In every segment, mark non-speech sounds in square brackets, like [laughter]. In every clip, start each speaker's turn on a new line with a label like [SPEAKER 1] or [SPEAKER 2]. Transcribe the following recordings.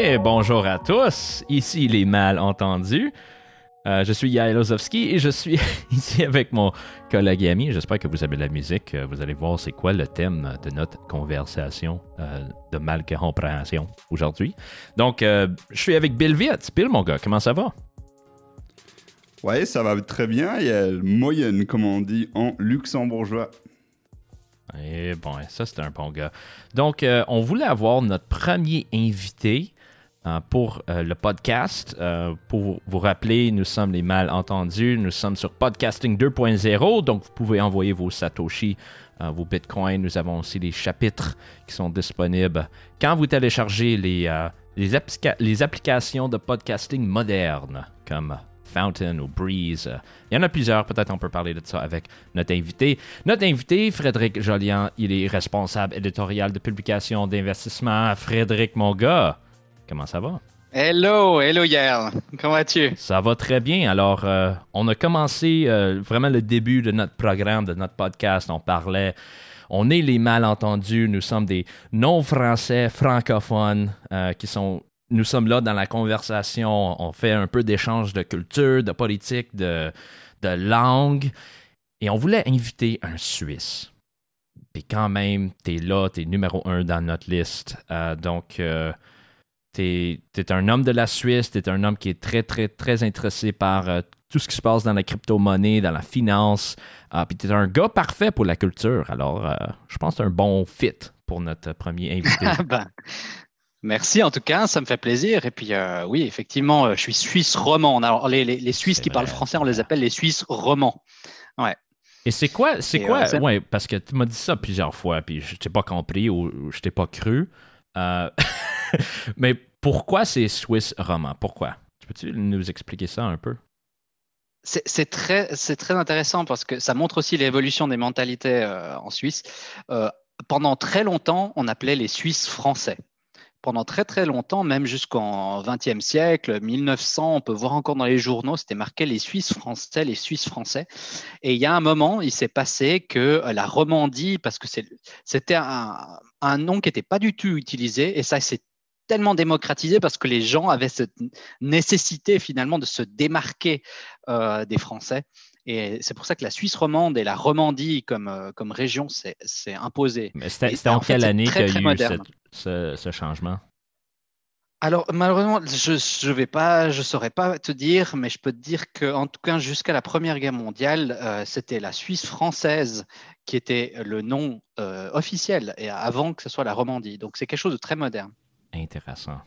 [SPEAKER 1] Et bonjour à tous, ici les malentendus. Euh, je suis Yael Ozovski et je suis [laughs] ici avec mon collègue et ami. J'espère que vous avez de la musique. Euh, Vous allez voir c'est quoi le thème de notre conversation euh, de malcompréhension aujourd'hui. Donc, euh, je suis avec Bill Viet. Bill, mon gars, comment ça va?
[SPEAKER 2] Ouais, ça va très bien. Il y a le moyenne, comme on dit en luxembourgeois.
[SPEAKER 1] Et bon, ça, c'est un bon gars. Donc, euh, on voulait avoir notre premier invité pour euh, le podcast. Euh, pour vous rappeler, nous sommes les malentendus. Nous sommes sur Podcasting 2.0. Donc, vous pouvez envoyer vos Satoshi, euh, vos Bitcoins. Nous avons aussi les chapitres qui sont disponibles quand vous téléchargez les, les, applica- les applications de podcasting modernes comme Fountain ou Breeze. Il y en a plusieurs, peut-être on peut parler de ça avec notre invité. Notre invité, Frédéric Jolian, il est responsable éditorial de publication d'investissement. Frédéric, mon gars, comment ça va?
[SPEAKER 3] Hello, hello Yael. Comment vas-tu?
[SPEAKER 1] Ça va très bien. Alors, euh, on a commencé euh, vraiment le début de notre programme, de notre podcast. On parlait, on est les malentendus. Nous sommes des non-français francophones euh, qui sont, nous sommes là dans la conversation. On fait un peu d'échange de culture, de politique, de, de langue. Et on voulait inviter un Suisse. Puis quand même, t'es là, t'es numéro un dans notre liste. Donc, euh, T'es es un homme de la Suisse, t'es un homme qui est très, très, très intéressé par euh, tout ce qui se passe dans la crypto-monnaie, dans la finance. Ah, puis t'es un gars parfait pour la culture. Alors, euh, je pense que un bon fit pour notre premier invité. [laughs]
[SPEAKER 3] Ben, merci en tout cas, ça me fait plaisir. Et puis euh, oui, effectivement, euh, je suis suisse roman. Alors les, les- les Suisses qui parlent français, on les appelle les Suisses romans.
[SPEAKER 1] Et c'est quoi, c'est quoi,
[SPEAKER 3] euh,
[SPEAKER 1] ouais, parce que tu m'as dit ça plusieurs fois, puis je t'ai pas compris ou, ou je t'ai pas cru. Euh, [laughs] mais pourquoi c'est Swiss roman? Pourquoi? Peux-tu nous expliquer ça un peu?
[SPEAKER 3] C'est c'est très, c'est très intéressant parce que ça montre aussi l'évolution des mentalités euh, en Suisse. Euh, pendant très longtemps, on appelait les Suisses français. Pendant très très longtemps, même jusqu'en 20e siècle, 1900, on peut voir encore dans les journaux, c'était marqué les Suisses français, les Suisses français. Et il y a un moment, il s'est passé que euh, la Romandie, parce que c'était un, un nom qui n'était pas du tout utilisé, et ça s'est tellement démocratisé parce que les gens avaient cette nécessité finalement de se démarquer euh, des Français. Et c'est pour ça que la Suisse romande et la Romandie comme, euh, comme région s'est imposée.
[SPEAKER 1] C'était en
[SPEAKER 3] en fait,
[SPEAKER 1] quelle année qu'il y a eu cette- ce, ce changement?
[SPEAKER 3] Alors malheureusement, je je vais pas, je saurais pas te dire, mais je peux te dire que en tout cas jusqu'à la Première Guerre mondiale, euh, c'était la Suisse française qui était le nom euh, officiel et avant que ce soit la Romandie. Donc c'est quelque chose de très moderne.
[SPEAKER 1] Intéressant.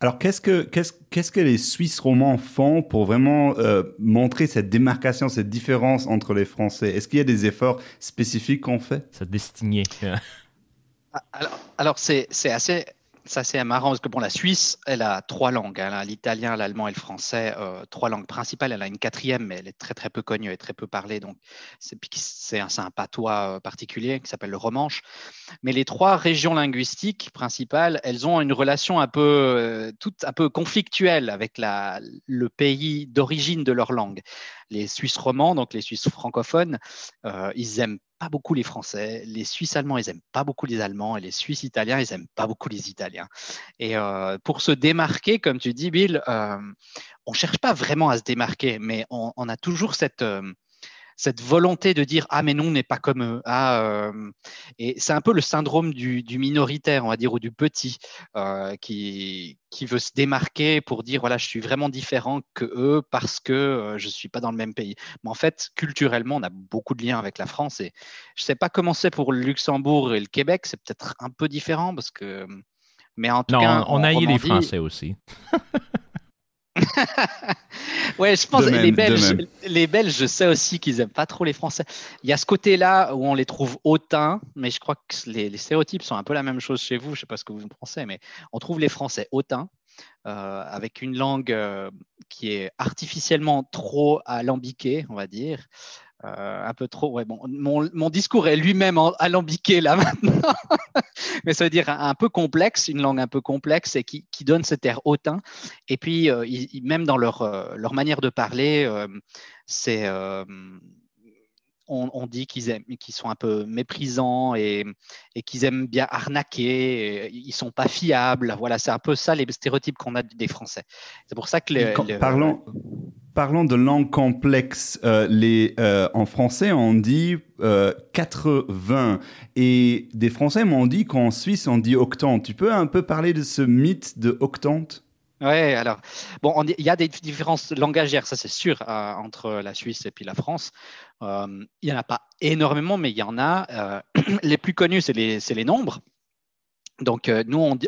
[SPEAKER 2] Alors, qu'est-ce que, qu'est-ce, qu'est-ce que les Suisses romans font pour vraiment euh, montrer cette démarcation, cette différence entre les Français? Est-ce qu'il y a des efforts spécifiques qu'on fait?
[SPEAKER 1] Se distinguer. [laughs]
[SPEAKER 3] Alors, c'est c'est assez, c'est assez marrant parce que la Suisse, elle a trois langues. Elle a l'italien, l'allemand et le français, euh, trois langues principales. Elle a une quatrième, mais elle est très très peu connue et très peu parlée. Donc, c'est c'est un, c'est patois euh, particulier qui s'appelle le romanche. Mais les trois régions linguistiques principales, elles ont une relation un peu, euh, toute un peu conflictuelle avec le pays d'origine de leur langue. Les Suisses romans, donc les Suisses francophones, euh, ils aiment pas beaucoup les Français. Les Suisses allemands, ils aiment pas beaucoup les Allemands. Et les Suisses italiens, ils aiment pas beaucoup les Italiens. Et euh, pour se démarquer, comme tu dis, Bill, euh, on cherche pas vraiment à se démarquer, mais on, a toujours cette euh, cette volonté de dire ah mais non on n'est pas comme eux. Ah euh, et c'est un peu le syndrome du, du minoritaire on va dire ou du petit euh, qui qui veut se démarquer pour dire voilà je suis vraiment différent que eux parce que euh, je suis pas dans le même pays. Mais en fait culturellement on a beaucoup de liens avec la France et je sais pas comment c'est pour le Luxembourg et le Québec c'est peut-être un peu différent parce que mais en tout
[SPEAKER 1] Non,
[SPEAKER 3] cas
[SPEAKER 1] on, on a eu les Français aussi. [laughs] [laughs]
[SPEAKER 3] Ouais, je pense que les Belges, les Belges, je sais aussi qu'ils aiment pas trop les Français. Il y a ce côté-là où on les trouve hautains, mais je crois que les, les stéréotypes sont un peu la même chose chez vous. Je sais pas ce que vous en pensez, mais on trouve les Français hautains, euh, avec une langue euh, qui est artificiellement trop alambiquée, on va dire. Euh, un peu trop. Ouais, bon, mon, mon discours est lui-même alambiqué là [laughs] maintenant, mais ça veut dire un, un peu complexe, une langue un peu complexe et qui, qui donne cet air hautain. Et puis, euh, ils- ils- même dans leur, euh, leur manière de parler, c'est. on, dit qu'ils aiment, qu'ils sont un peu méprisants et, et qu'ils aiment bien arnaquer. ils sont pas fiables. Voilà, c'est un peu ça les stéréotypes qu'on a des Français. C'est pour ça que les,
[SPEAKER 2] parlons, parlons de langue complexe. Euh, les, euh, en français, on dit 80 et des Français m'ont dit qu'en Suisse, on dit octante. Tu peux un peu parler de ce mythe de octante?
[SPEAKER 3] Oui, alors, bon, il y a des différences langagières, ça c'est sûr, euh, entre la Suisse et puis la France. Euh, il n'y en a pas énormément, mais il y en a. Euh, [clears throat] les plus connus, c'est les, les, nombres. Donc, euh, nous,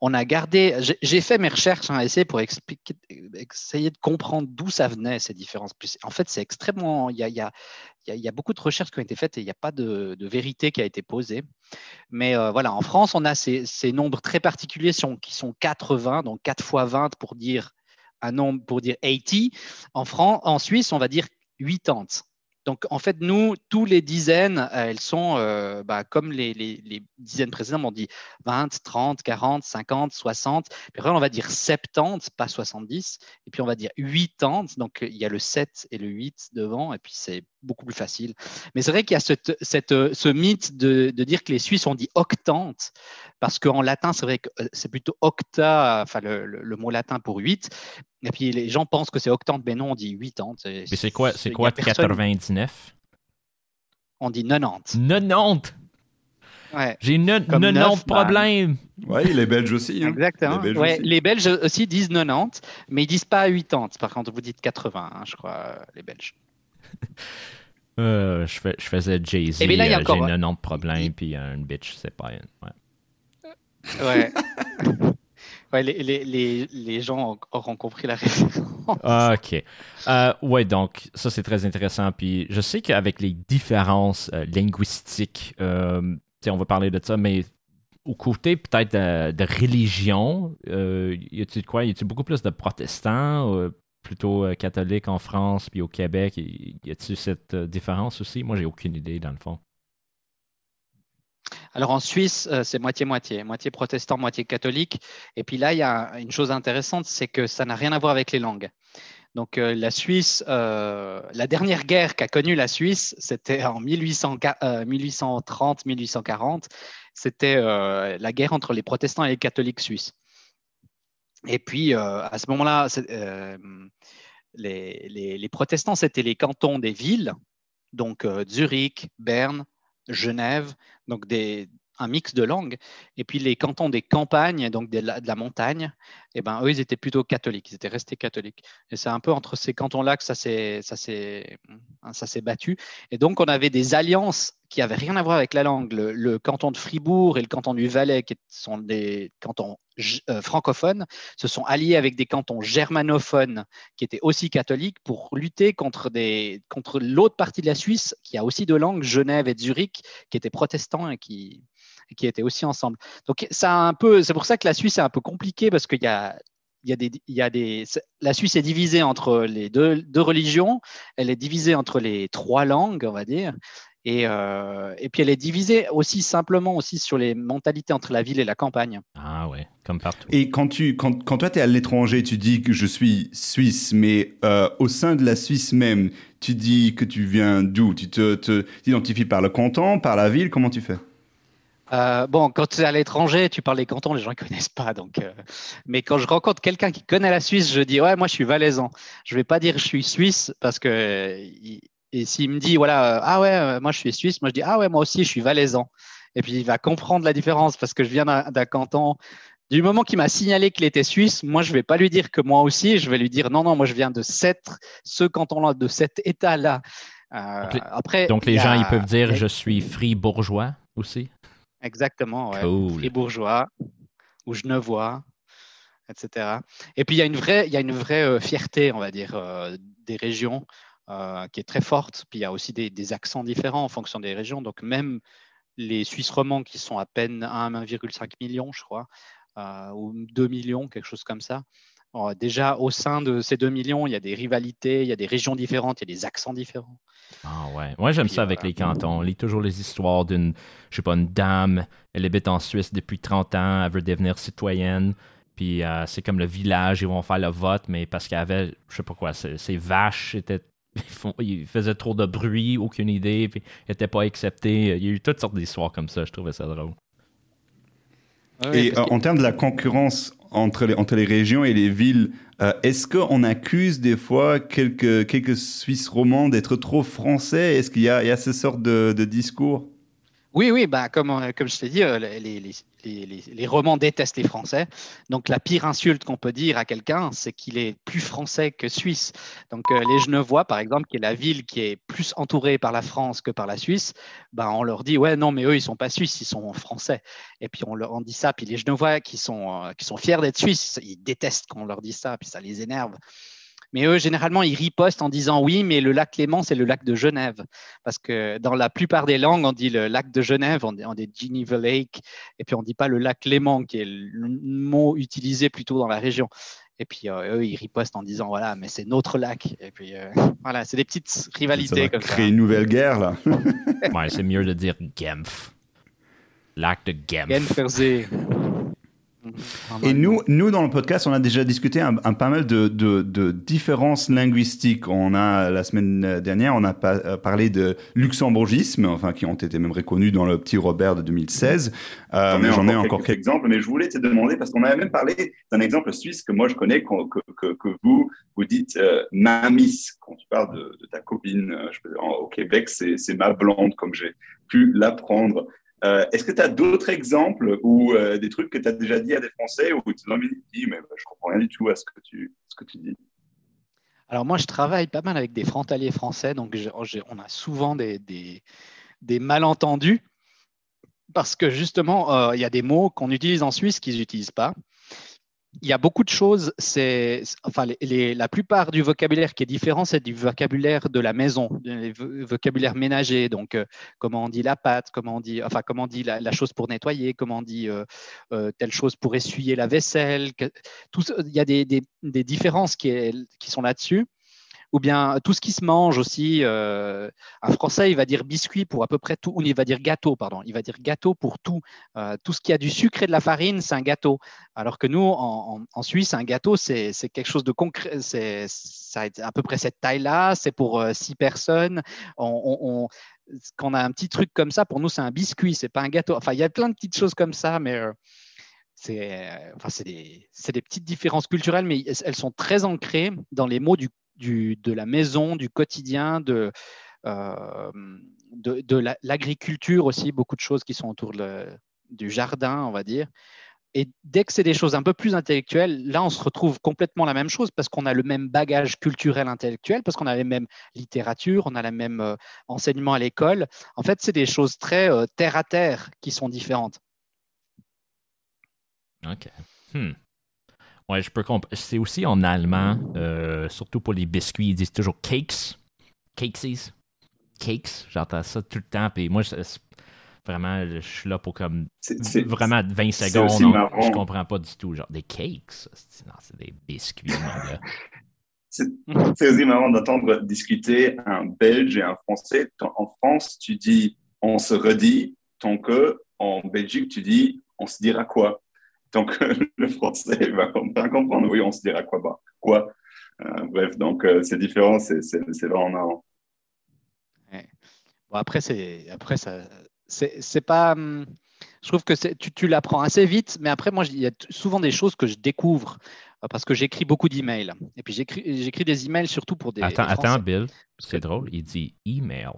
[SPEAKER 3] on, a gardé. J'ai fait mes recherches, hein, essayer pour expliquer, essayer de comprendre d'où ça venait, ces différences. En fait, c'est extrêmement. Il y a, beaucoup de recherches qui ont été faites et il n'y a pas de, vérité qui a été posée. Mais euh, voilà, en France, on a ces, nombres très particuliers qui sont 80, donc 4 fois 20 pour dire un nombre, pour dire 80. En, France, en Suisse, on va dire 80. Donc, en fait, nous, tous les dizaines, euh, elles sont euh, bah, comme les, dizaines précédentes, on dit 20, 30, 40, 50, 60. Puis après, on va dire 70, pas 70. Et puis, on va dire 80. Donc, il y a le 7 et le 8 devant. Et puis, c'est beaucoup plus facile. Mais c'est vrai qu'il y a cette, ce mythe de, dire que les Suisses ont dit octante, parce qu'en latin, c'est vrai que euh, c'est plutôt octa, enfin, le, le mot latin pour 8. Et puis les gens pensent que c'est octante, mais non, on dit 80.
[SPEAKER 1] Mais c'est quoi, c'est quoi 99
[SPEAKER 3] On dit 90.
[SPEAKER 1] 90 Ouais. J'ai 90 problèmes.
[SPEAKER 2] Oui, les Belges aussi.
[SPEAKER 3] Hein. Exactement. Les Belges, ouais, aussi. les Belges, aussi. disent 90, mais ils disent pas 80. Par contre, vous dites 80, hein, je crois, les Belges.
[SPEAKER 1] euh, je, fais, je, faisais Jay-Z. Eh euh, j'ai 90 problèmes, puis une bitch, c'est pas.
[SPEAKER 3] Ouais. [laughs] ouais. les, gens auront compris la référence.
[SPEAKER 1] Ah, OK. Euh, ouais, donc ça c'est très intéressant. Puis je sais qu'avec les différences euh, linguistiques, euh, on va parler de ça, mais au côté peut-être de, religion, y a-t-il quoi? Y a-t-il beaucoup plus de protestants, plutôt catholiques en France puis au Québec? Y a-t-il cette différence aussi? Moi, j'ai aucune idée dans le fond.
[SPEAKER 3] Alors en Suisse, euh, c'est moitié-moitié, moitié protestant, moitié catholique. Et puis là, il y a une chose intéressante, c'est que ça n'a rien à voir avec les langues. Donc euh, la Suisse, euh, la dernière guerre qu'a connue la Suisse, c'était en 1830-1840. C'était la guerre entre les protestants et les catholiques suisses. Et puis à ce moment-là, les, les, protestants, c'était les cantons des villes, donc Zurich, Berne, Genève, donc des, un mix de langues. Et puis les cantons des campagnes, donc de la, montagne, eh ben, eux, ils étaient plutôt catholiques, ils étaient restés catholiques. Et c'est un peu entre ces cantons-là que ça s'est, ça, s'est, s'est battu. Et donc, on avait des alliances qui n'avaient rien à voir avec la langue. Le, canton de Fribourg et le canton du Valais, qui sont des cantons francophones, se sont alliés avec des cantons germanophones qui étaient aussi catholiques pour lutter contre, des, contre l'autre partie de la Suisse qui a aussi deux langues, Genève et Zurich, qui étaient protestants et qui, qui étaient aussi ensemble. Donc, un peu, c'est pour ça que la Suisse est un peu compliquée parce qu'il y a il y a des, il y a des, la Suisse est divisée entre les deux, deux, religions, elle est divisée entre les trois langues, on va dire, et, euh, et, puis elle est divisée aussi simplement aussi sur les mentalités entre la ville et la campagne.
[SPEAKER 1] Ah ouais, comme partout.
[SPEAKER 2] Et quand, tu, quand, quand toi tu es à l'étranger, tu dis que je suis suisse, mais euh, au sein de la Suisse même, tu dis que tu viens d'où? Tu t'identifies te, par le canton, par la ville, comment tu fais?
[SPEAKER 3] Euh, bon, quand tu es à l'étranger, tu parles des cantons, les gens ne connaissent pas. Donc, mais quand je rencontre quelqu'un qui connaît la Suisse, je dis ouais, moi je suis valaisan. Je ne vais pas dire je suis suisse parce que et s'il me dit, voilà, euh, ah ouais, euh, moi je suis suisse, moi je dis, ah ouais, moi aussi je suis valaisan. Et puis il va comprendre la différence parce que je viens d'un canton. Du moment qu'il m'a signalé qu'il était suisse, moi je vais pas lui dire que moi aussi, je vais lui dire non, non, moi je viens de cette, ce canton-là, de cet État-là.
[SPEAKER 1] Euh, donc, après, donc les gens, ils peuvent dire je suis fribourgeois aussi?
[SPEAKER 3] Exactement, ouais. fribourgeois ou genevois, etc. Et puis il y a une vraie, il y a une vraie fierté, on va dire, des régions. Euh, qui est très forte. Puis il y a aussi des, accents différents en fonction des régions. Donc même les Suisses romands qui sont à peine 1,5 million, je crois, euh, ou 2 millions, quelque chose comme ça. Euh, déjà, au sein de ces 2 millions, il y a des rivalités, il y a des régions différentes, il y a des accents différents.
[SPEAKER 1] Ah ouais. Moi, j'aime ça avec les cantons. On lit toujours les histoires d'une, je sais pas, une dame. Elle habite en Suisse depuis 30 ans. Elle veut devenir citoyenne. Puis c'est comme le village, ils vont faire le vote, mais parce qu'elle avait, je sais pas quoi, ses vaches étaient il faisait trop de bruit, aucune idée, puis il n'était pas accepté. Il y a eu toutes sortes d'histoires comme ça, je trouvais ça drôle.
[SPEAKER 2] et en termes de la concurrence entre les, entre les régions et les villes, est-ce qu'on accuse des fois quelques, quelques Suisses romans d'être trop français? Est-ce qu'il y, y a, ce sort de, de discours?
[SPEAKER 3] Oui, oui, bah, comme, euh, comme je t'ai dit, euh, les, les, les, les, romans détestent les Français. Donc la pire insulte qu'on peut dire à quelqu'un, c'est qu'il est plus français que suisse. Donc euh, les Genevois, par exemple, qui est la ville qui est plus entourée par la France que par la Suisse, bah, on leur dit, ouais, non, mais eux, ils sont pas suisses, ils sont français. Et puis on leur dit ça. Puis les Genevois qui sont, qui sont fiers d'être suisses, ils détestent qu'on leur dise ça, puis ça les énerve. Mais eux, généralement, ils ripostent en disant oui, mais le lac Léman, c'est le lac de Genève. Parce que dans la plupart des langues, on dit le lac de Genève, on dit, Geneva Lake, et puis on ne dit pas le lac Léman, qui est le mot utilisé plutôt dans la région. Et puis euh, eux, ils ripostent en disant voilà, mais c'est notre lac. Et puis euh, [laughs] voilà, c'est des petites rivalités ça
[SPEAKER 2] va créer une nouvelle guerre là.
[SPEAKER 1] ouais, c'est mieux de dire Genf. Lac de Genf.
[SPEAKER 3] Genfersee.
[SPEAKER 2] Et nous, nous, dans le podcast, on a déjà discuté un, pas mal de, de, de, différences linguistiques. On a, la semaine dernière, on a euh, parlé de luxembourgisme, enfin, qui ont été même reconnus dans le petit Robert de 2016.
[SPEAKER 4] Euh, J'en ai encore quelques, exemples, mais je voulais te demander, parce qu'on avait même parlé d'un exemple suisse que moi je connais, que, que, que vous, vous dites euh, mamis, quand tu parles de, de ta copine. Euh, au Québec, c'est ma blonde, comme j'ai pu l'apprendre. Euh, est-ce que tu as d'autres exemples ou euh, des trucs que tu as déjà dit à des Français où tu as dit, mais bah, je comprends rien du tout à ce que tu, ce que tu dis?
[SPEAKER 3] Alors moi, je travaille pas mal avec des frontaliers français, donc on a souvent des, des, des malentendus parce que justement, euh, il y a des mots qu'on utilise en Suisse qu'ils n'utilisent pas il y a beaucoup de choses. C'est, enfin, la plupart du vocabulaire qui est différent, c'est du vocabulaire de la maison, du vocabulaire ménager. Donc, euh, comment on dit la pâte, comment on dit, enfin, comment on dit la, chose pour nettoyer, comment on dit euh, euh, telle chose pour essuyer la vaisselle. tout, il y a des, des différences qui, est, qui sont là-dessus ou bien tout ce qui se mange aussi. Euh, un Français, il va dire biscuit pour à peu près tout, ou il va dire gâteau, pardon. Il va dire gâteau pour tout. Euh, tout ce qui a du sucre et de la farine, c'est un gâteau. Alors que nous, en, Suisse, un gâteau, c'est quelque chose de concret. C'est à peu près cette taille-là. C'est pour euh, six personnes. On, quand on a un petit truc comme ça, pour nous, c'est un biscuit, c'est pas un gâteau. Enfin, il y a plein de petites choses comme ça, mais c'est des, petites différences culturelles, mais elles sont très ancrées dans les mots du de la maison, du quotidien, de, euh, de, l'agriculture aussi, beaucoup de choses qui sont autour du jardin, on va dire. Et dès que c'est des choses un peu plus intellectuelles, là, on se retrouve complètement la même chose parce qu'on a le même bagage culturel intellectuel, parce qu'on a les mêmes littératures, on a le même euh, enseignement à l'école. En fait, c'est des choses très euh, terre à terre qui sont différentes.
[SPEAKER 1] OK. Hmm. Ouais, je peux comprendre. C'est aussi en allemand, euh, surtout pour les biscuits, ils disent toujours cakes. Cakeses. Cakes. J'entends ça tout le temps. Puis moi, vraiment, je suis là pour comme vraiment 20 secondes. je comprends pas du tout. Genre des cakes. Non, c'est des biscuits. [laughs]
[SPEAKER 4] C'est aussi marrant d'entendre discuter un Belge et un Français. En France, tu dis on se redit, tant que en Belgique, tu dis on se dira quoi? Donc, [laughs] le français va bien comprendre. Oui, on se dira quoi bah, Quoi euh, Bref, donc euh, c'est différent, c'est vraiment marrant.
[SPEAKER 3] Bon, après, c'est après ça, c'est pas. Hum, je trouve que tu, tu l'apprends assez vite, mais après, moi, il y a souvent des choses que je découvre euh, parce que j'écris beaucoup d'emails. Et puis, j'écris des emails surtout pour des.
[SPEAKER 1] Attends, attends Bill, c'est drôle, il dit email.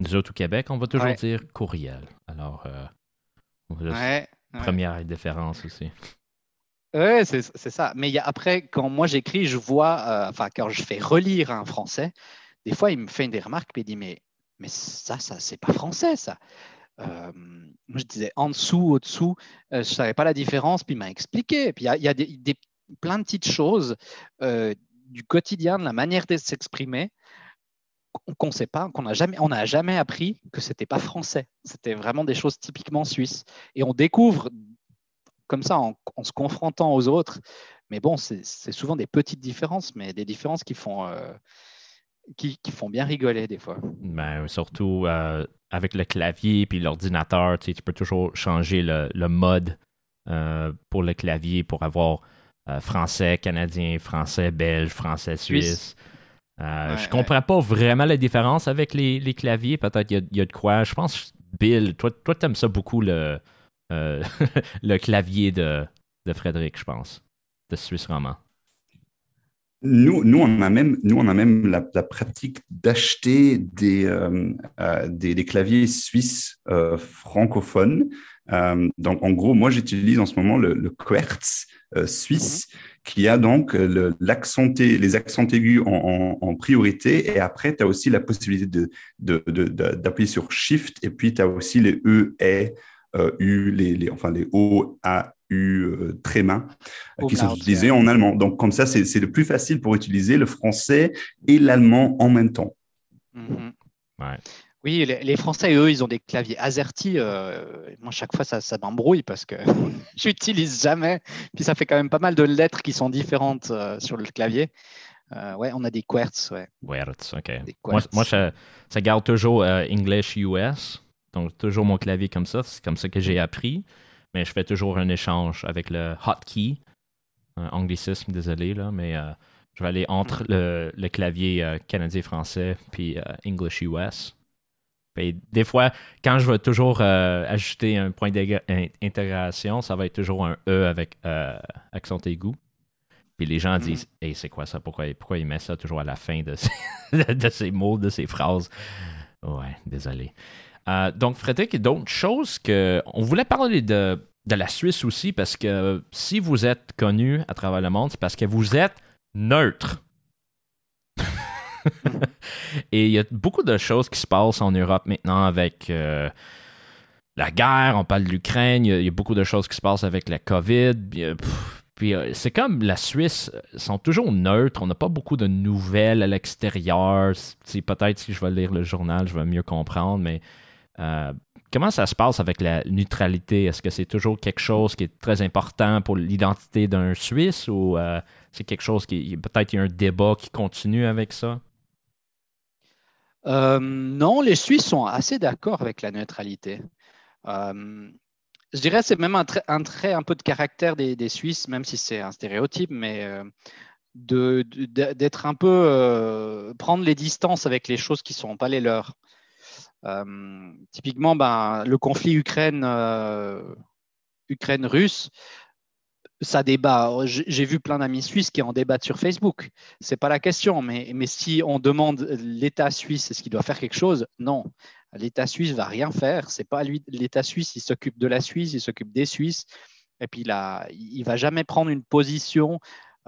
[SPEAKER 1] Nous autres au Québec, on va toujours dire courriel. Alors, on va
[SPEAKER 3] ouais.
[SPEAKER 1] Première différence aussi.
[SPEAKER 3] Oui, c'est ça. Mais y a, après, quand moi j'écris, je vois, euh, enfin, quand je fais relire un français, des fois, il me fait des remarques, puis il dit Mais, mais ça, ça c'est pas français, ça. Euh, moi, je disais en dessous, au-dessous, euh, je ne savais pas la différence, puis il m'a expliqué. Puis il y a, y a des, des, plein de petites choses du quotidien, de la manière de s'exprimer, qu'on ne sait pas, qu'on n'a jamais, on n'a jamais appris que c'était pas français. C'était vraiment des choses typiquement suisses. Et on découvre comme ça en, se confrontant aux autres. Mais bon, c'est souvent des petites différences, mais des différences qui font, euh, qui, font bien rigoler des fois.
[SPEAKER 1] Ben, surtout euh, avec le clavier puis l'ordinateur, tu, peux toujours changer le, mode euh, pour le clavier pour avoir français, canadien, français, belge, français, suisse. Euh, je comprends pas vraiment la différence avec les, claviers. Peut-être il y, a de quoi. Je pense, Bill, toi, toi tu aimes ça beaucoup le, euh, [laughs] le clavier de, de Frédéric, je pense, de Suisse Roman.
[SPEAKER 2] Nous, nous, on a même, nous, on a même la, pratique d'acheter des, euh, des, claviers suisses francophones. donc, en gros, moi, j'utilise en ce moment le, le Quertz suisse. Mhm qui a donc euh, l'accent, les accents aigus en, priorité. Et après, tu as aussi la possibilité d'appuyer de, de, sur Shift. Et puis, tu as aussi les E, E, euh, U, les, les, enfin les O, A, U, euh, très main, qui sont utilisés en allemand. Donc, comme ça, c'est le plus facile pour utiliser le français et l'allemand en même temps.
[SPEAKER 3] Mm-hmm. ouais. Oui, les, Français, eux, ils ont des claviers AZERTY. Euh, moi, chaque fois, ça, ça m'embrouille parce que [laughs] j'utilise jamais. Puis ça fait quand même pas mal de lettres qui sont différentes euh, sur le clavier. Euh, ouais, on a des quartz. Ouais.
[SPEAKER 1] Quartz, OK. Moi, ça, garde toujours English US. Donc, toujours mon clavier comme ça. C'est comme ça que j'ai appris. Mais je fais toujours un échange avec le hotkey. anglicisme, désolé, là, mais je vais aller entre le, le clavier canadien-français puis English US des fois, quand je veux toujours euh, ajouter un point d'intégration, ça va être toujours un E avec euh, accent aigu. Puis les gens disent mm. Hey, c'est quoi ça? Pourquoi, pourquoi il met ça toujours à la fin de ces, [laughs] mots, de ces phrases Ouais, désolé. Euh, donc, Frédéric, d'autres choses que. On voulait parler de, de la Suisse aussi parce que si vous êtes connu à travers le monde, c'est parce que vous êtes neutre. [laughs] Et il y a beaucoup de choses qui se passent en Europe maintenant avec euh, la guerre, on parle de l'Ukraine, il, y, a beaucoup de choses qui se passent avec la COVID. Puis, euh, c'est comme la Suisse sont toujours neutres, on n'a pas beaucoup de nouvelles à l'extérieur. Peut-être si je vais lire le journal, je vais mieux comprendre, mais euh, comment ça se passe avec la neutralité? Est-ce que c'est toujours quelque chose qui est très important pour l'identité d'un Suisse ou c'est quelque chose qui peut-être il y a un débat qui continue avec ça?
[SPEAKER 3] Euh, non, les Suisses sont assez d'accord avec la neutralité. Euh, je dirais que c'est même un trait, un peu de caractère des, Suisses, même si c'est un stéréotype, mais euh, d'être un peu prendre les distances avec les choses qui ne sont pas les leurs. typiquement, ben, le conflit Ukraine, Ukraine-Russe, ça débat. J'ai vu plein d'amis suisses qui en débattent sur Facebook. C'est pas la question, mais, mais si on demande l'État suisse est-ce qu'il doit faire quelque chose, non. L'État suisse va rien faire. C'est pas lui. L'État suisse, il s'occupe de la Suisse, il s'occupe des Suisses, et puis là, il va jamais prendre une position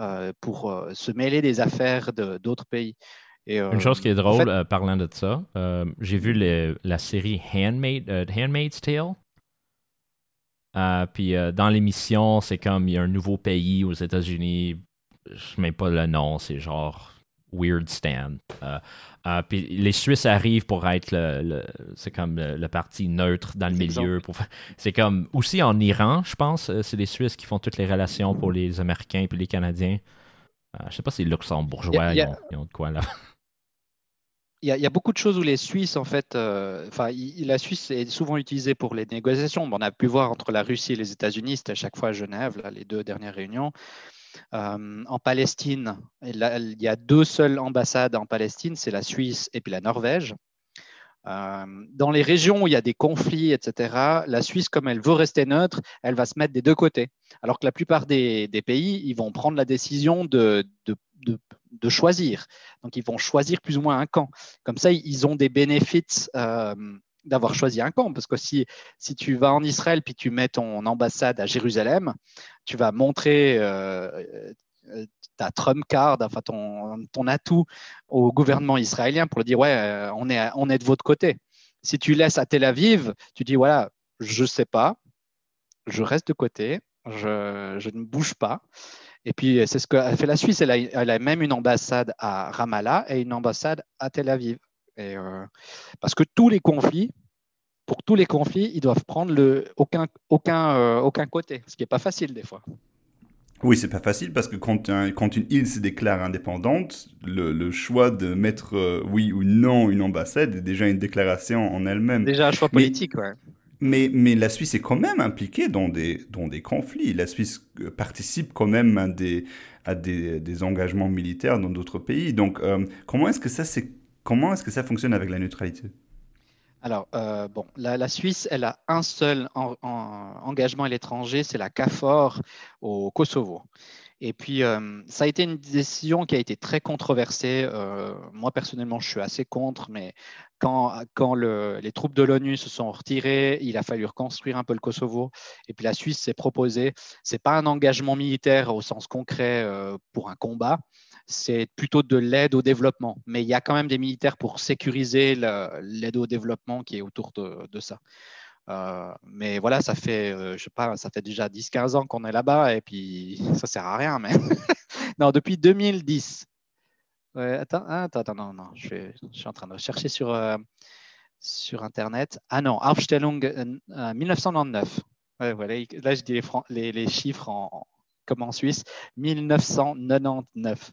[SPEAKER 3] euh, pour euh, se mêler des affaires d'autres pays.
[SPEAKER 1] Et, une chose qui est euh, drôle, parlant de ça, j'ai vu la série Handmaid's Tale. Euh, puis euh, dans l'émission, c'est comme il y a un nouveau pays aux États-Unis. Je ne mets pas le nom, c'est genre Weird Stand. Euh, puis les Suisses arrivent pour être le, c'est comme le, parti neutre dans le milieu. C'est comme aussi en Iran, je pense, c'est les Suisses qui font toutes les relations pour les Américains puis les Canadiens. je sais pas si les Luxembourgeois ils, ont, de quoi là
[SPEAKER 3] il y, a beaucoup de choses où les Suisses, en fait, euh, enfin, la Suisse est souvent utilisée pour les négociations. on a pu voir entre la Russie et les États-Unis, c'était à chaque fois à Genève, les deux dernières réunions. Euh, en Palestine, il y a deux seules ambassades en Palestine, c'est la Suisse et puis la Norvège. Euh, dans les régions où il y a des conflits, etc., la Suisse, comme elle veut rester neutre, elle va se mettre des deux côtés. Alors que la plupart des, pays, ils vont prendre la décision de, de, choisir. Donc, ils vont choisir plus ou moins un camp. Comme ça, ils ont des bénéfices euh, d'avoir choisi un camp. Parce que si, si tu vas en Israël puis tu mets ton ambassade à Jérusalem, tu vas montrer euh, ta Trump card, enfin ton, ton atout au gouvernement israélien pour le dire ouais, euh, on est, on est de votre côté. Si tu laisses à Tel Aviv, tu dis voilà, je ne sais pas, je reste de côté, je, je, ne bouge pas. Et puis, c'est ce qu'a fait la Suisse. Elle a, elle a, même une ambassade à Ramallah et une ambassade à Tel Aviv. Et, euh, parce que tous les conflits, pour tous les conflits, ils doivent prendre le, aucun, aucun, euh, aucun côté, ce qui n'est pas facile des fois.
[SPEAKER 2] Oui, c'est pas facile parce que quand, quand une île se déclare indépendante, le, choix de mettre euh, oui ou non une ambassade est déjà une déclaration en elle-même.
[SPEAKER 3] Déjà un choix politique, ouais.
[SPEAKER 2] Mais, mais la Suisse est quand même impliquée dans des, dans des conflits. La Suisse euh, participe quand même à des, à des, des engagements militaires dans d'autres pays. Donc, euh, comment est-ce que ça c'est comment est-ce que ça fonctionne avec la neutralité?
[SPEAKER 3] Alors, euh, bon, la, Suisse, elle a un seul engagement à l'étranger, c'est la CAFOR au Kosovo. Et puis, euh, ça a été une décision qui a été très controversée. Euh, moi, personnellement, je suis assez contre, mais quand, quand les troupes de l'ONU se sont retirées, il a fallu reconstruire un peu le Kosovo. Et puis, la Suisse s'est proposée. Ce n'est pas un engagement militaire au sens concret pour un combat, c'est plutôt de l'aide au développement. Mais il y a quand même des militaires pour sécuriser l'aide au développement qui est autour de, ça. Euh, mais voilà, ça fait, euh, je sais pas, ça fait déjà 10-15 ans qu'on est là-bas et puis [laughs] ça sert à rien. [laughs] Non, depuis 2010. attends, attends, non, non, je, suis en train de chercher sur, euh, sur Internet. Ah non, Aufstellung 1999. voilà, là, je dis les chiffres en, comme en Suisse, 1999.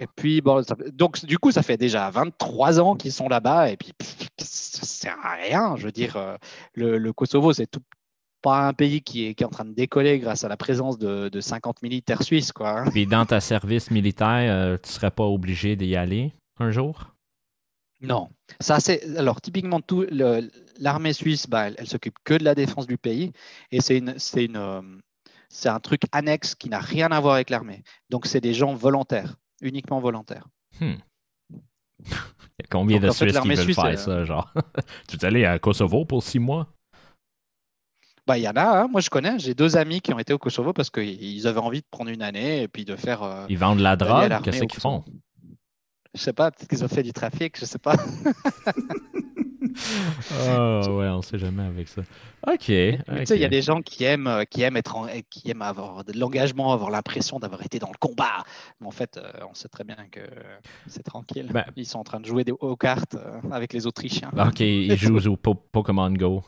[SPEAKER 3] Et puis, bon, donc du coup, ça fait déjà 23 ans qu'ils sont là-bas et puis ça sert à rien. Je veux dire, euh, le, Kosovo, c'est tout pas un pays qui est, qui est, en train de décoller grâce à la présence de, 50 militaires suisses. Quoi.
[SPEAKER 1] Puis dans ta service militaire, euh, tu serais pas obligé d'y aller un jour?
[SPEAKER 3] Non. Ça, c'est, alors, typiquement, tout, l'armée suisse, bah, elle, s'occupe que de la défense du pays et c'est, une, c'est, une, euh, c'est un truc annexe qui n'a rien à voir avec l'armée. Donc, c'est des gens volontaires, uniquement volontaires.
[SPEAKER 1] Hmm. [laughs] Il y a combien de Suisses qui veulent faire ça, genre? [laughs] tu es allé à Kosovo pour six mois?
[SPEAKER 3] Bah, il y en a, hein. moi je connais, j'ai deux amis qui ont été au Kosovo parce qu'ils avaient envie de prendre une année et puis de faire. Euh,
[SPEAKER 1] Ils vendent la drogue, qu'est-ce qu'ils font?
[SPEAKER 3] Je sais pas, peut-être qu'ils ont fait du trafic, je sais pas. [laughs]
[SPEAKER 1] oh [laughs] ouais, on sait jamais avec ça. Ok.
[SPEAKER 3] Tu sais, il y a des gens qui aiment, euh, qui aiment être, qui aiment avoir de l'engagement, avoir l'impression d'avoir été dans le combat. Mais en fait, euh, on sait très bien que c'est tranquille. Ben ils sont en train de jouer des, aux cartes euh, avec les Autrichiens.
[SPEAKER 1] Ok, ils jouent au Pokémon Go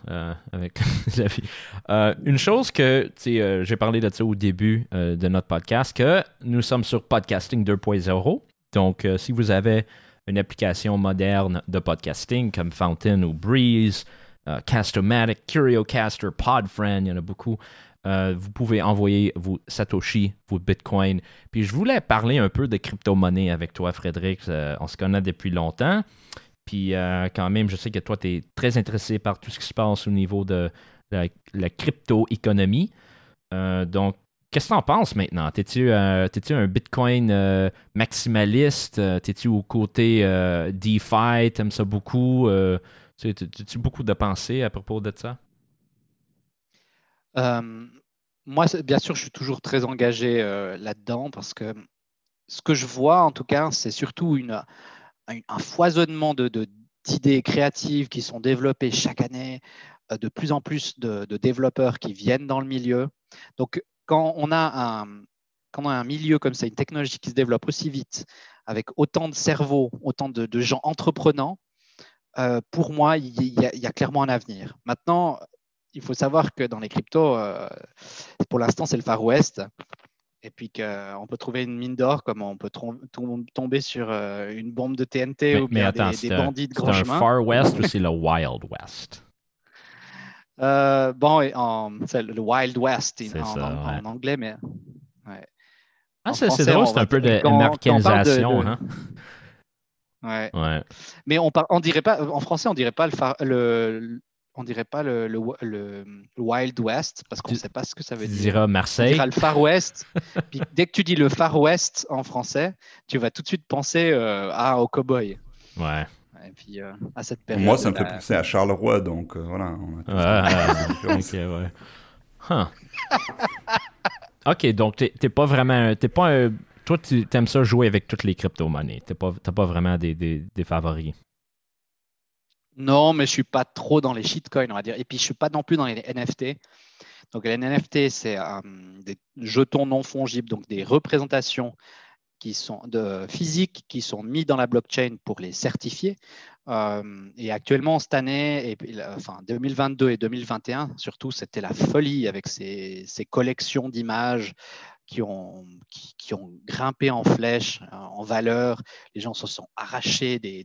[SPEAKER 1] avec [laughs] amis. une chose que, tu sais, j'ai parlé de ça au début de notre podcast, que nous sommes sur Podcasting 2.0. Donc, si vous avez une application moderne de podcasting comme Fountain ou Breeze, euh, Castomatic, CurioCaster, Podfriend, il y en a beaucoup. Euh, vous pouvez envoyer vos Satoshi, vos Bitcoin. Puis je voulais parler un peu de crypto-monnaie avec toi, Frédéric. on se connaît depuis longtemps. Puis quand même, je sais que toi, tu es très intéressé par tout ce qui se passe au niveau de la, la crypto-économie. donc, Qu'est-ce que tu en penses maintenant? T'es-tu euh, un Bitcoin euh, maximaliste? Euh, t'es-tu au côté DeFi? T'aimes ça beaucoup? T'as-tu beaucoup de pensées à propos de ça?
[SPEAKER 3] moi, bien sûr, je suis toujours très engagé là-dedans parce que ce que je vois, en tout cas, c'est surtout une, un, foisonnement d'idées de, créatives qui sont développées chaque année, de plus en plus de, de, développeurs qui viennent dans le milieu. Donc, quand on a un, quand on a un milieu comme ça, une technologie qui se développe aussi vite, avec autant de cerveaux, autant de, gens entreprenants, euh, pour moi, il y, a, clairement un avenir. Maintenant, il faut savoir que dans les cryptos, euh, pour l'instant, c'est le Far West. Et puis qu'on peut trouver une mine d'or, comme on peut tomber sur euh, une bombe de TNT ou bien des, bandits de grand chemin.
[SPEAKER 1] C'est un Far West ou c'est le Wild West?
[SPEAKER 3] Euh, bon, c'est le Wild West en, anglais, mais.
[SPEAKER 1] Ah, c'est drôle, c'est un peu d'américanisation. Hein?
[SPEAKER 3] Ouais. ouais. Mais on, on dirait pas, en français, on dirait pas le, le on dirait pas le, le, Wild West parce qu'on ne sait pas ce que ça veut dire. Tu
[SPEAKER 1] diras Marseille.
[SPEAKER 3] On le Far West. Puis dès que tu dis le Far West en français, tu vas tout de suite penser euh, à, au cowboy.
[SPEAKER 1] Ouais.
[SPEAKER 3] Et puis, euh, à cette période.
[SPEAKER 2] Moi, ça me fait penser à Charleroi, donc euh, voilà.
[SPEAKER 1] ok, donc t'es pas vraiment. T'es pas toi, tu aimes ça jouer avec toutes les crypto-monnaies. Tu n'as pas vraiment des, des, des, favoris.
[SPEAKER 3] Non, mais je suis pas trop dans les shitcoins, on va dire. Et puis, je suis pas non plus dans les NFT. Donc, les NFT, c'est euh, des jetons non fongibles, donc des représentations qui sont de physiques qui sont mis dans la blockchain pour les certifier. Euh, et actuellement, cette année, enfin 2022 et 2021, surtout, c'était la folie avec ces, collections d'images qui ont, qui, ont grimpé en flèche, en valeur. Les gens se sont arrachés des,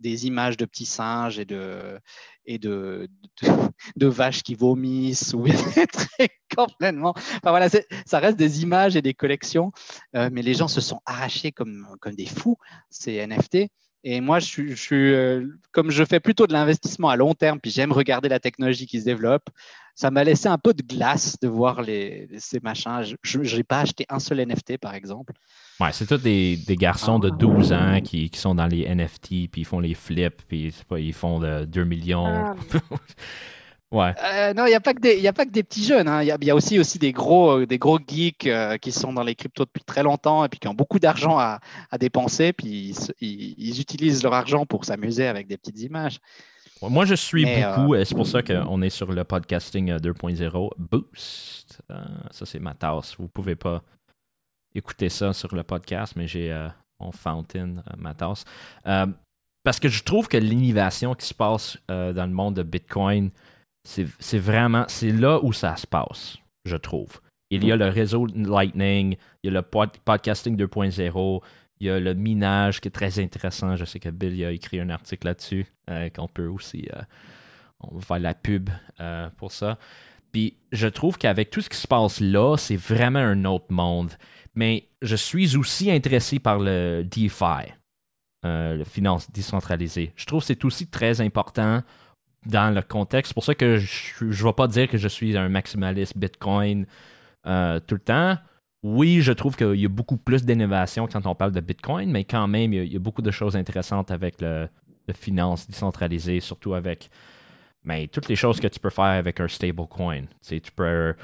[SPEAKER 3] des, images de petits singes et de, et de, de, [laughs] vaches qui vomissent ou complètement. Enfin, voilà, ça reste des images et des collections, mais les gens se sont arrachés comme, comme des fous ces NFT. Et moi, je euh, comme je fais plutôt de l'investissement à long terme, puis j'aime regarder la technologie qui se développe, ça m'a laissé un peu de glace de voir les, ces machins. Je n'ai pas acheté un seul NFT, par exemple.
[SPEAKER 1] Ouais, c'est tous des, des, garçons de 12 ans qui, qui, sont dans les NFT, puis ils font les flips, puis ils font de 2 millions. Ah. [laughs]
[SPEAKER 3] Ouais. Euh, non, il n'y a, pas que des, a pas que des petits jeunes. Hein. Il y, a aussi, aussi des gros, euh, des gros geeks euh, qui sont dans les cryptos depuis très longtemps et puis qui ont beaucoup d'argent à, à, dépenser. Puis ils, utilisent leur argent pour s'amuser avec des petites images.
[SPEAKER 1] Moi, je suis beaucoup, et c'est pour ça qu'on est sur le podcasting 2.0 Boost. ça, c'est ma tasse. Vous ne pouvez pas écouter ça sur le podcast, mais j'ai mon fountain, ma tasse. parce que je trouve que l'innovation qui se passe dans le monde de Bitcoin, c'est vraiment, c'est là où ça se passe, je trouve. Il y a le réseau Lightning, il y a le podcasting 2.0, il y a le minage qui est très intéressant. Je sais que Bill a écrit un article là-dessus, euh, qu'on peut aussi euh, on faire la pub euh, pour ça. Puis je trouve qu'avec tout ce qui se passe là, c'est vraiment un autre monde. Mais je suis aussi intéressé par le DeFi, le finance décentralisée. Je trouve que c'est aussi très important dans le contexte. C'est pour ça que je ne vais pas dire que je suis un maximaliste Bitcoin tout le temps. Oui, je trouve qu'il y a beaucoup plus d'innovation quand on parle de Bitcoin, mais quand même, il y a, beaucoup de choses intéressantes avec le, finance décentralisée, surtout avec mais ben, toutes les choses que tu peux faire avec un stablecoin. Tu, tu peux.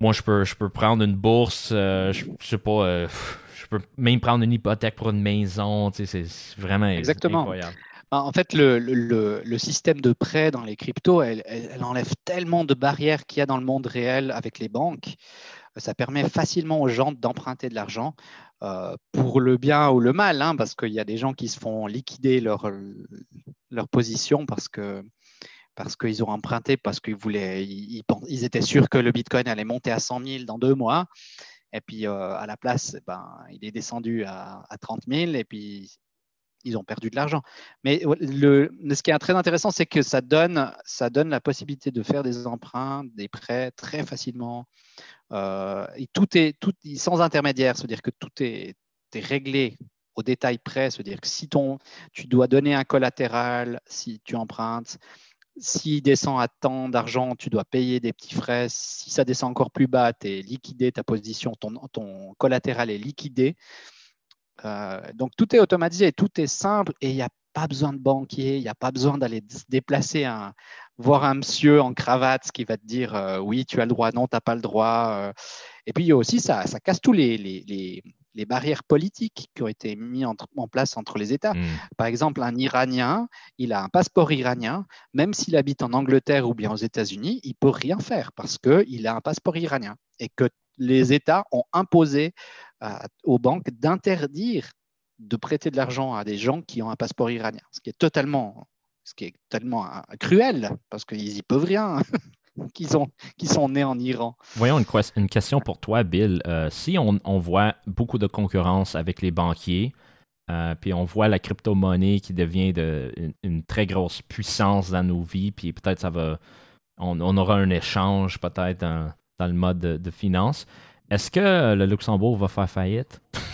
[SPEAKER 1] Moi, je peux, je peux prendre une bourse, euh, je, sais pas, euh, je peux même prendre une hypothèque pour une maison. c'est vraiment
[SPEAKER 3] Exactement.
[SPEAKER 1] incroyable.
[SPEAKER 3] En fait, le, système de prêt dans les cryptos, elle, enlève tellement de barrières qu'il y a dans le monde réel avec les banques. Ça permet facilement aux gens d'emprunter de l'argent euh, pour le bien ou le mal, hein, parce qu'il y a des gens qui se font liquider leur, position parce que parce qu'ils ont emprunté, parce qu'ils voulaient, ils, ils, étaient sûrs que le Bitcoin allait monter à 100 000 dans deux mois. Et puis, euh, à la place, ben, il est descendu à, à 30 000. Et puis, ils ont perdu de l'argent. Mais le, ce qui est très intéressant, c'est que ça donne, ça donne la possibilité de faire des emprunts, des prêts très facilement. Euh, et tout est tout, sans intermédiaire, c'est-à-dire que tout est, réglé au détail près, c'est-à-dire que si ton, tu dois donner un collatéral, si tu empruntes, s'il descend à tant d'argent, tu dois payer des petits frais. Si ça descend encore plus bas, tu es liquidé, ta position, ton, ton collatéral est liquidé. Euh, donc tout est automatisé, tout est simple et il n'y a pas besoin de banquier, il n'y a pas besoin d'aller se déplacer, un, voir un monsieur en cravate qui va te dire euh, oui, tu as le droit, non, tu n'as pas le droit. Euh. Et puis aussi, ça, ça casse tous les, les, les, barrières politiques qui ont été mises en, place entre les États. Hmm. Par exemple, un Iranien, il a un passeport iranien, même s'il habite en Angleterre ou bien aux États-Unis, il peut rien faire parce qu'il a un passeport iranien et que les États ont imposé aux banques d'interdire de prêter de l'argent à des gens qui ont un passeport iranien, ce qui est totalement, euh, cruel parce qu'ils y peuvent rien. qui sont, qui sont nés en Iran.
[SPEAKER 1] Voyons une, question pour toi, Bill. Euh, si on, voit beaucoup de concurrence avec les banquiers, euh, puis on voit la crypto-monnaie qui devient de, une, très grosse puissance dans nos vies, puis peut-être ça va, on, aura un échange peut-être dans, le mode de, de finance. Est-ce que le Luxembourg va faire faillite? [laughs]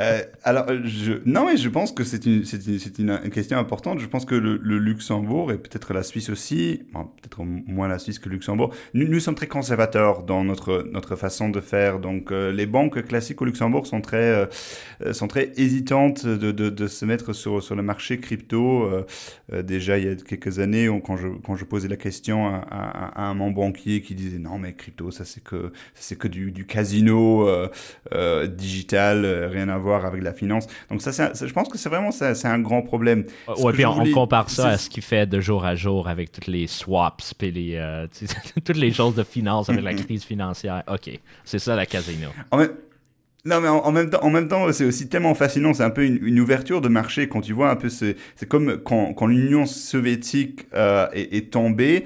[SPEAKER 2] Euh, alors, je, non, mais je pense que c'est une, une, une, question importante. Je pense que le, Luxembourg et peut-être la Suisse aussi, peut-être moins la Suisse que le Luxembourg, nous, nous, sommes très conservateurs dans notre, notre façon de faire. Donc, euh, les banques classiques au Luxembourg sont très, euh, sont très hésitantes de, de, de, se mettre sur, sur le marché crypto. déjà, il y a quelques années, quand, je, quand je posais la question à, à, un membre banquier qui disait non, mais crypto, ça c'est que, c'est que du, du casino digital, rien à voir avec la finance. Donc ça, je pense que c'est vraiment c'est un grand problème.
[SPEAKER 1] Ouais, puis on, compare ça à ce qu'il fait de jour à jour avec toutes les swaps et les, euh, [laughs] toutes les choses de finance avec la [laughs] crise financière. OK, c'est ça la casino.
[SPEAKER 2] Non, mais en, même temps, en même temps, c'est aussi tellement fascinant. C'est un peu une, ouverture de marché quand tu vois un peu. C'est comme quand, quand l'Union soviétique euh, est, est, tombée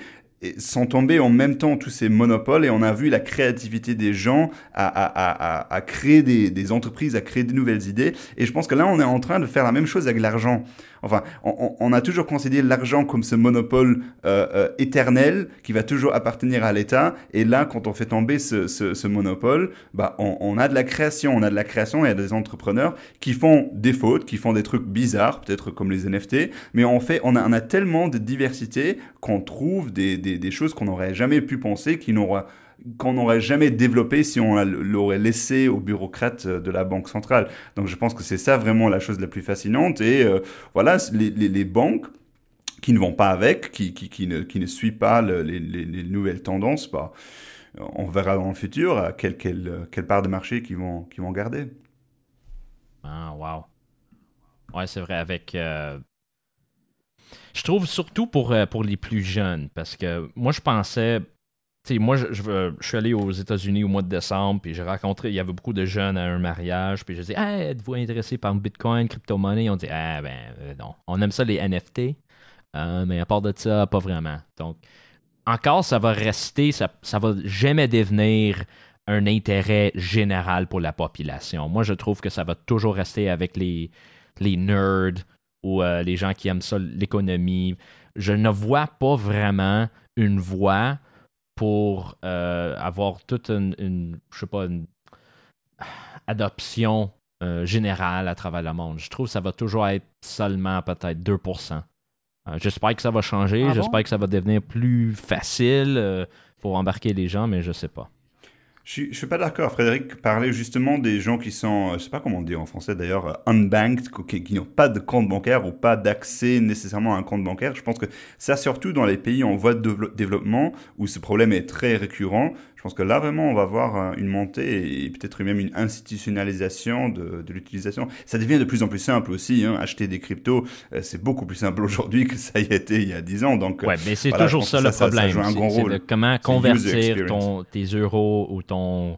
[SPEAKER 2] sont tombés en même temps tous ces monopoles et on a vu la créativité des gens à, à, à, à créer des, des, entreprises, à créer de nouvelles idées. Et je pense que là, on est en train de faire la même chose avec l'argent. Enfin, on, a toujours considéré l'argent comme ce monopole euh, euh, éternel qui va toujours appartenir à l'État. Et là, quand on fait tomber ce, ce, ce monopole, bah, on, on, a de la création. On a de la création et il y a des entrepreneurs qui font des fautes, qui font des trucs bizarres, peut-être comme les NFT. Mais on fait, on a, on a tellement de diversité qu'on trouve des, des, des choses qu'on n'aurait jamais pu penser, qui n'aura qu'on n'aurait jamais développé si on l'aurait laissé aux bureaucrates de la Banque centrale. Donc je pense que c'est ça vraiment la chose la plus fascinante. Et euh, voilà, les, banques qui ne vont pas avec, qui, qui, ne, qui ne pas le, les, les, nouvelles tendances, bah, on verra dans le futur quelle, quelle, quelle part de marché qu'ils vont, vont garder.
[SPEAKER 1] Ah, wow. Ouais, c'est vrai, avec... Euh... Je trouve surtout pour, euh, pour les plus jeunes, parce que moi, je pensais moi, je, je, suis allé aux États-Unis au mois de décembre, puis j'ai rencontré, il y avait beaucoup de jeunes à un mariage, puis je dis, hey, êtes-vous intéressé par Bitcoin, crypto-monnaie? On dit, ah, ben, euh, non. On aime ça, les NFT, euh, mais à part de ça, pas vraiment. Donc, encore, ça va rester, ça, ça va jamais devenir un intérêt général pour la population. Moi, je trouve que ça va toujours rester avec les, les nerds ou euh, les gens qui aiment ça, l'économie. Je ne vois pas vraiment une voie pour euh, avoir toute une, je sais pas, une adoption euh, générale à travers le monde. Je trouve que ça va toujours être seulement peut-être 2%. Euh, j'espère que ça va changer, ah j'espère que ça va devenir plus facile pour embarquer les gens, mais je sais pas.
[SPEAKER 2] Je ne suis pas d'accord. Frédéric parlait justement des gens qui sont, je ne sais pas comment dire en français d'ailleurs, unbanked, qui, qui n'ont pas de compte bancaire ou pas d'accès nécessairement à un compte bancaire. Je pense que ça, surtout dans les pays en voie de développement, où ce problème est très récurrent, je pense que là, vraiment, on va voir euh, une montée et peut-être même une institutionnalisation de, de l'utilisation. Ça devient de plus en plus simple aussi. Hein. Acheter des cryptos, euh, c'est beaucoup plus simple [laughs] aujourd'hui que ça y été il y a 10 ans. Donc,
[SPEAKER 1] ouais, mais c'est toujours ça le problème. C'est comment convertir ton, tes euros ou ton,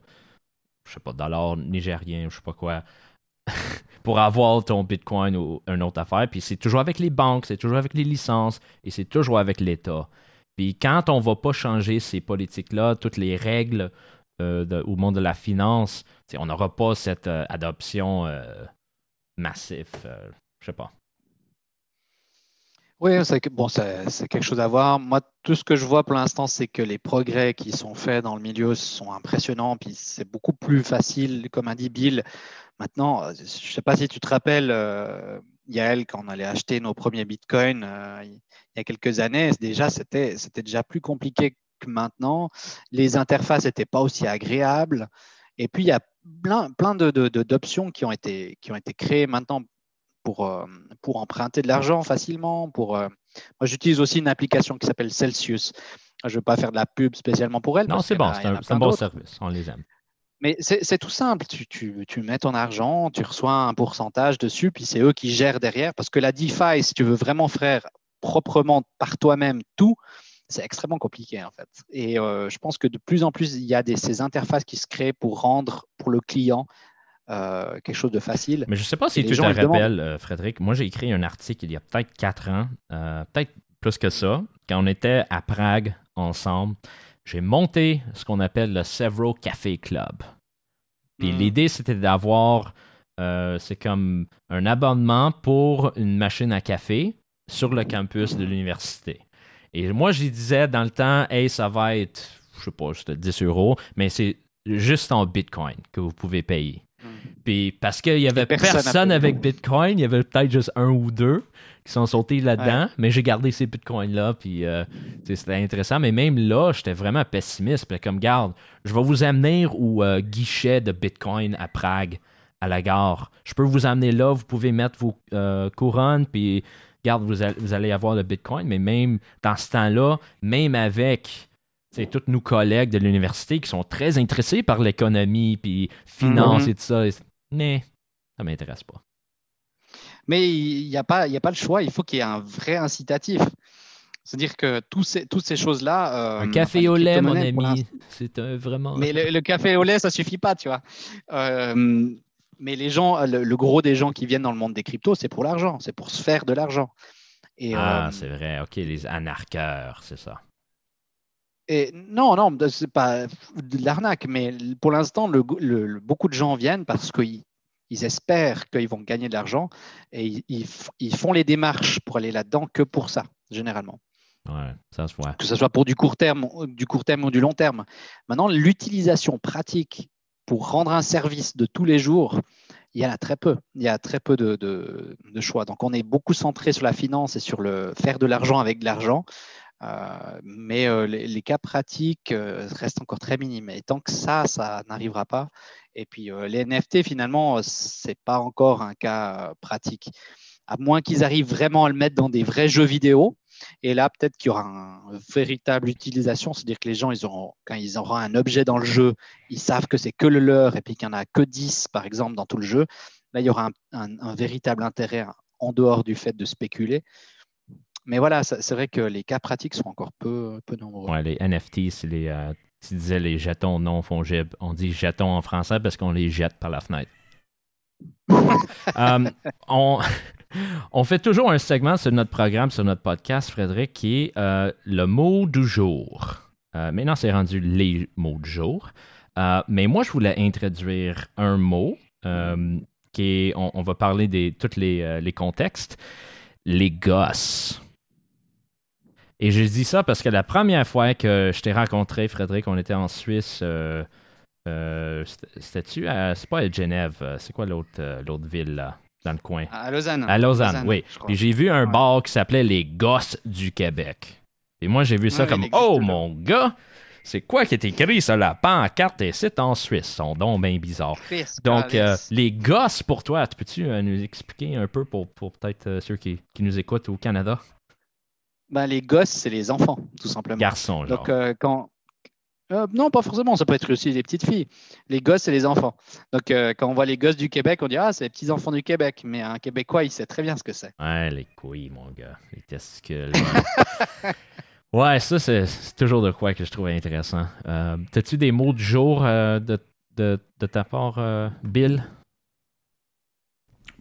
[SPEAKER 1] je sais pas, dollar nigérien, je sais pas quoi, [laughs] pour avoir ton Bitcoin ou une autre affaire. Puis c'est toujours avec les banques, c'est toujours avec les licences et c'est toujours avec l'État. Puis quand on ne va pas changer ces politiques-là, toutes les règles euh, au monde de la finance, on n'aura pas cette euh, adoption euh, massive. je sais pas.
[SPEAKER 3] Oui, c'est quelque chose à voir. Moi, tout ce que je vois pour l'instant, c'est que les progrès qui sont faits dans le milieu sont impressionnants, puis c'est beaucoup plus facile, comme a dit Bill. Maintenant, je ne sais pas si tu te rappelles, Yael, quand on allait acheter nos premiers bitcoins, il y a quelques années, déjà, c'était déjà plus compliqué que maintenant. Les interfaces n'étaient pas aussi agréables. Et puis, il y a plein, plein d'options de, qui, ont été, qui ont été créées maintenant pour, euh, pour emprunter de l'argent facilement. Pour, euh, Moi, j'utilise aussi une application qui s'appelle Celsius. Je ne veux pas faire de la pub spécialement pour elle.
[SPEAKER 1] Non, c'est bon, c'est un, bon service. On les aime.
[SPEAKER 3] Mais c'est tout simple. Tu, tu, tu, mets ton argent, tu reçois un pourcentage dessus, puis c'est eux qui gèrent derrière. Parce que la DeFi, si tu veux vraiment faire proprement par toi-même tout, c'est extrêmement compliqué en fait. Et euh, je pense que de plus en plus, il y a des, ces interfaces qui se créent pour rendre pour le client euh, quelque chose de facile.
[SPEAKER 1] Mais je ne sais pas si tu te rappelles, euh, Frédéric, moi j'ai écrit un article il y a peut-être quatre ans, peut-être plus que ça, quand on était à Prague ensemble. J'ai monté ce qu'on appelle le Several Café Club. Puis hmm. l'idée, c'était d'avoir, c'est comme un abonnement pour une machine à café sur le campus de l'université. Et moi, je disais dans le temps, hey, ça va être, je sais pas, juste 10 euros, mais c'est juste en Bitcoin que vous pouvez payer. Puis parce qu'il y avait personne, avec Bitcoin, il y avait peut-être juste un ou deux qui sont sautés là-dedans, mais j'ai gardé ces Bitcoins-là, puis euh, c'était intéressant. Mais même là, j'étais vraiment pessimiste. comme, garde, je vais vous amener au euh, guichet de Bitcoin à Prague, à la gare. Je peux vous amener là, vous pouvez mettre vos euh, couronnes, puis regarde, vous, allez avoir le Bitcoin, mais même dans ce temps-là, même avec tous nos collègues de l'université qui sont très intéressés par l'économie, puis finance mm-hmm. et tout ça, mais ça ne m'intéresse pas.
[SPEAKER 3] Mais il n'y a, pas, a pas le choix, il faut qu'il y ait un vrai incitatif. C'est-à-dire que tous ces, toutes ces choses-là.
[SPEAKER 1] Euh, un café au lait, mon ami, c'est vraiment.
[SPEAKER 3] Mais le, café au lait, ça suffit pas, tu vois. Euh, mais les gens, le, gros des gens qui viennent dans le monde des cryptos, c'est pour l'argent, c'est pour se faire de l'argent.
[SPEAKER 1] ah, euh, c'est vrai. OK, les anarcheurs, c'est ça.
[SPEAKER 3] Et non, non, c'est pas de l'arnaque, mais pour l'instant, beaucoup de gens viennent parce qu'ils ils espèrent qu'ils vont gagner de l'argent et ils, font les démarches pour aller là-dedans que pour ça, généralement.
[SPEAKER 1] Ouais, ça se voit.
[SPEAKER 3] Que ce soit pour du court terme, du court terme ou du long terme. Maintenant, l'utilisation pratique pour rendre un service de tous les jours, il y en a très peu. Il y a très peu de, de choix. Donc, on est beaucoup centré sur la finance et sur le faire de l'argent avec de l'argent. Euh, mais euh, les, cas pratiques euh, restent encore très minimes. Et tant que ça, ça n'arrivera pas. Et puis les NFT, finalement, c'est pas encore un cas pratique. À moins qu'ils arrivent vraiment à le mettre dans des vrais jeux vidéo. Et là, peut-être qu'il y aura une véritable utilisation, c'est-à-dire que les gens, quand ils auront un objet dans le jeu, ils savent que c'est que le leur et puis qu'il n'y en a que 10, par exemple, dans tout le jeu. Là, il y aura un véritable intérêt en dehors du fait de spéculer. Mais voilà, c'est vrai que les cas pratiques sont encore peu, peu nombreux.
[SPEAKER 1] Ouais, les NFT, c'est les, euh, tu disais les jetons non fongibles. On dit jetons en français parce qu'on les jette par la fenêtre. [laughs] Euh, on, [laughs] on, fait toujours un segment sur notre programme, sur notre podcast, Frédéric, qui est euh, le mot du jour. maintenant, c'est rendu les mots du jour. mais moi, je voulais introduire un mot qui est, on, va parler de tous les, les contextes. Les gosses. Et je dis ça parce que la première fois que je t'ai rencontré, Frédéric, on était en Suisse. Euh, euh, c'était-tu C'est pas à Genève. Euh, c'est quoi l'autre ville là, dans le coin?
[SPEAKER 3] À Lausanne.
[SPEAKER 1] À Lausanne, oui. Et j'ai vu un bar qui s'appelait Les Gosses du Québec. Et moi, j'ai vu ça comme Oh mon gars c'est quoi qui est écrit sur la pancarte et c'est en Suisse? Son don bien bizarre. Donc, les gosses pour toi, peux-tu nous expliquer un peu pour, pour peut-être ceux qui, qui, nous écoutent au Canada?
[SPEAKER 3] Ben, les gosses, c'est les enfants, tout simplement.
[SPEAKER 1] Garçons,
[SPEAKER 3] genre. Donc, euh, quand. Euh, non, pas forcément, ça peut être aussi les petites filles. Les gosses, c'est les enfants. Donc, euh, quand on voit les gosses du Québec, on dit Ah, c'est les petits enfants du Québec. Mais un Québécois, il sait très bien ce que c'est.
[SPEAKER 1] Ouais, les couilles, mon gars. Les testicules. [laughs] ouais, ça, c'est toujours de quoi que je trouve intéressant. T'as-tu des mots du jour de, de, de, ta part, Bill?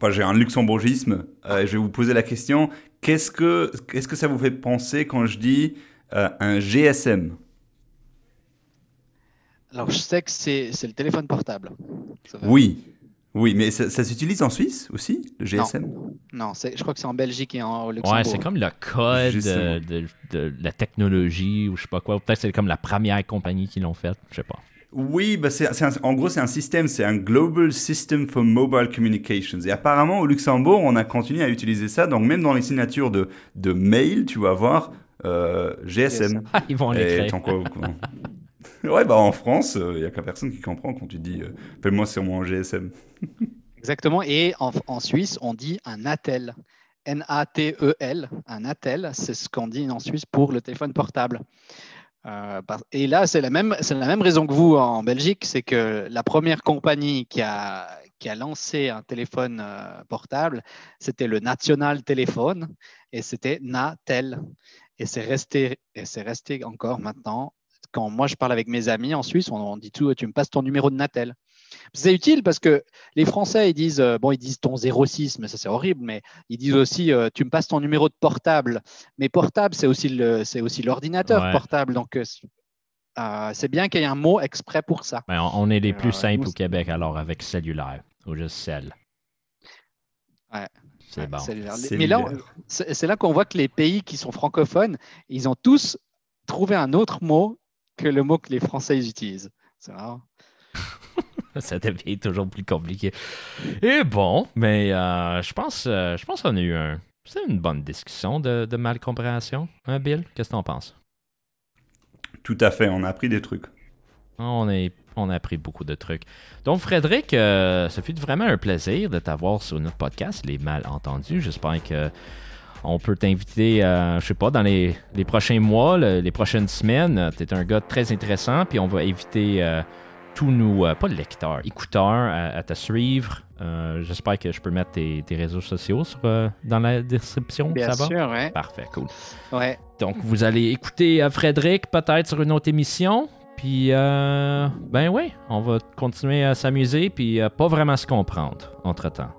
[SPEAKER 2] J'ai un luxembourgisme. je vais vous poser la question Qu'est-ce que, qu'est-ce que ça vous fait penser quand je dis euh, un GSM
[SPEAKER 3] Alors, je sais que c'est, c'est le téléphone portable.
[SPEAKER 2] Oui, oui, mais ça, s'utilise en Suisse aussi, le GSM
[SPEAKER 3] Non, je crois que c'est en Belgique et en Luxembourg.
[SPEAKER 1] Ouais, c'est comme le code de, de, la technologie ou je sais pas quoi. Peut-être c'est comme la première compagnie qui l'ont fait, je sais pas.
[SPEAKER 2] Oui, bah c'est, en gros, c'est un système, c'est un Global System for Mobile Communications. Et apparemment, au Luxembourg, on a continué à utiliser ça. Donc, même dans les signatures de, de mail, tu vas avoir euh, GSM.
[SPEAKER 1] Ah, ils vont l'écrire. [laughs]
[SPEAKER 2] ouais, bah en France, il euh, n'y a qu'à personne qui comprend quand tu dis euh, appelle-moi sur mon GSM. [laughs]
[SPEAKER 3] Exactement. Et en, en, Suisse, on dit un ATEL. N-A-T-E-L. Un ATEL, c'est ce qu'on dit en Suisse pour le téléphone portable. Euh, et là, c'est la, même, la même raison que vous en Belgique, c'est que la première compagnie qui a, qui a lancé un téléphone euh, portable, c'était le National Téléphone et c'était Natel. Et c'est resté, resté encore maintenant. Quand moi je parle avec mes amis en Suisse, on, on dit tout, tu me passes ton numéro de Natel. C'est utile parce que les Français, ils disent, euh, bon, ils disent ton 06, mais ça c'est horrible, mais ils disent aussi, euh, tu me passes ton numéro de portable. Mais portable, c'est aussi le, c'est aussi l'ordinateur portable. Donc, euh, c'est bien qu'il y ait un mot exprès pour ça.
[SPEAKER 1] Ben, on est les plus simples au Québec alors avec cellulaire ou juste cell.
[SPEAKER 3] Ouais.
[SPEAKER 1] C'est bon.
[SPEAKER 3] Mais là, c'est là qu'on voit que les pays qui sont francophones, ils ont tous trouvé un autre mot que le mot que les Français utilisent. C'est marrant. [laughs] [laughs]
[SPEAKER 1] ça devient toujours plus compliqué. Et bon, mais euh, je pense, euh, je pense qu'on a eu un, c'est une bonne discussion de, de malcompréhension. Hein, Bill? Qu'est-ce que t'en penses?
[SPEAKER 2] Tout à fait, on a appris des trucs.
[SPEAKER 1] On, est, on a appris beaucoup de trucs. Donc, Frédéric, euh, ça fut vraiment un plaisir de t'avoir sur notre podcast, Les Malentendus. J'espère que on peut t'inviter, je sais pas, dans les, les prochains mois, les prochaines semaines. Tu es un gars très intéressant, puis on va éviter tous nos, euh, pas lecteurs, écouteurs à, te suivre. Euh, j'espère que je peux mettre tes, réseaux sociaux euh, dans la description.
[SPEAKER 3] Bien
[SPEAKER 1] ça
[SPEAKER 3] sûr, ouais.
[SPEAKER 1] Parfait, cool.
[SPEAKER 3] Ouais.
[SPEAKER 1] Donc, vous allez écouter Frédéric peut-être sur une autre émission. Puis, ben oui, on va continuer à s'amuser, puis pas vraiment se comprendre entre-temps.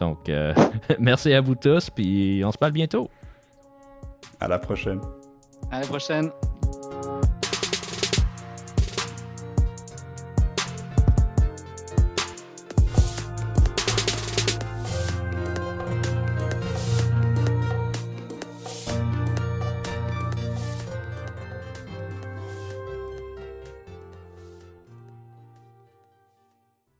[SPEAKER 1] Donc, [laughs] merci à vous tous, puis on se parle bientôt.
[SPEAKER 2] À la prochaine.
[SPEAKER 3] À la prochaine.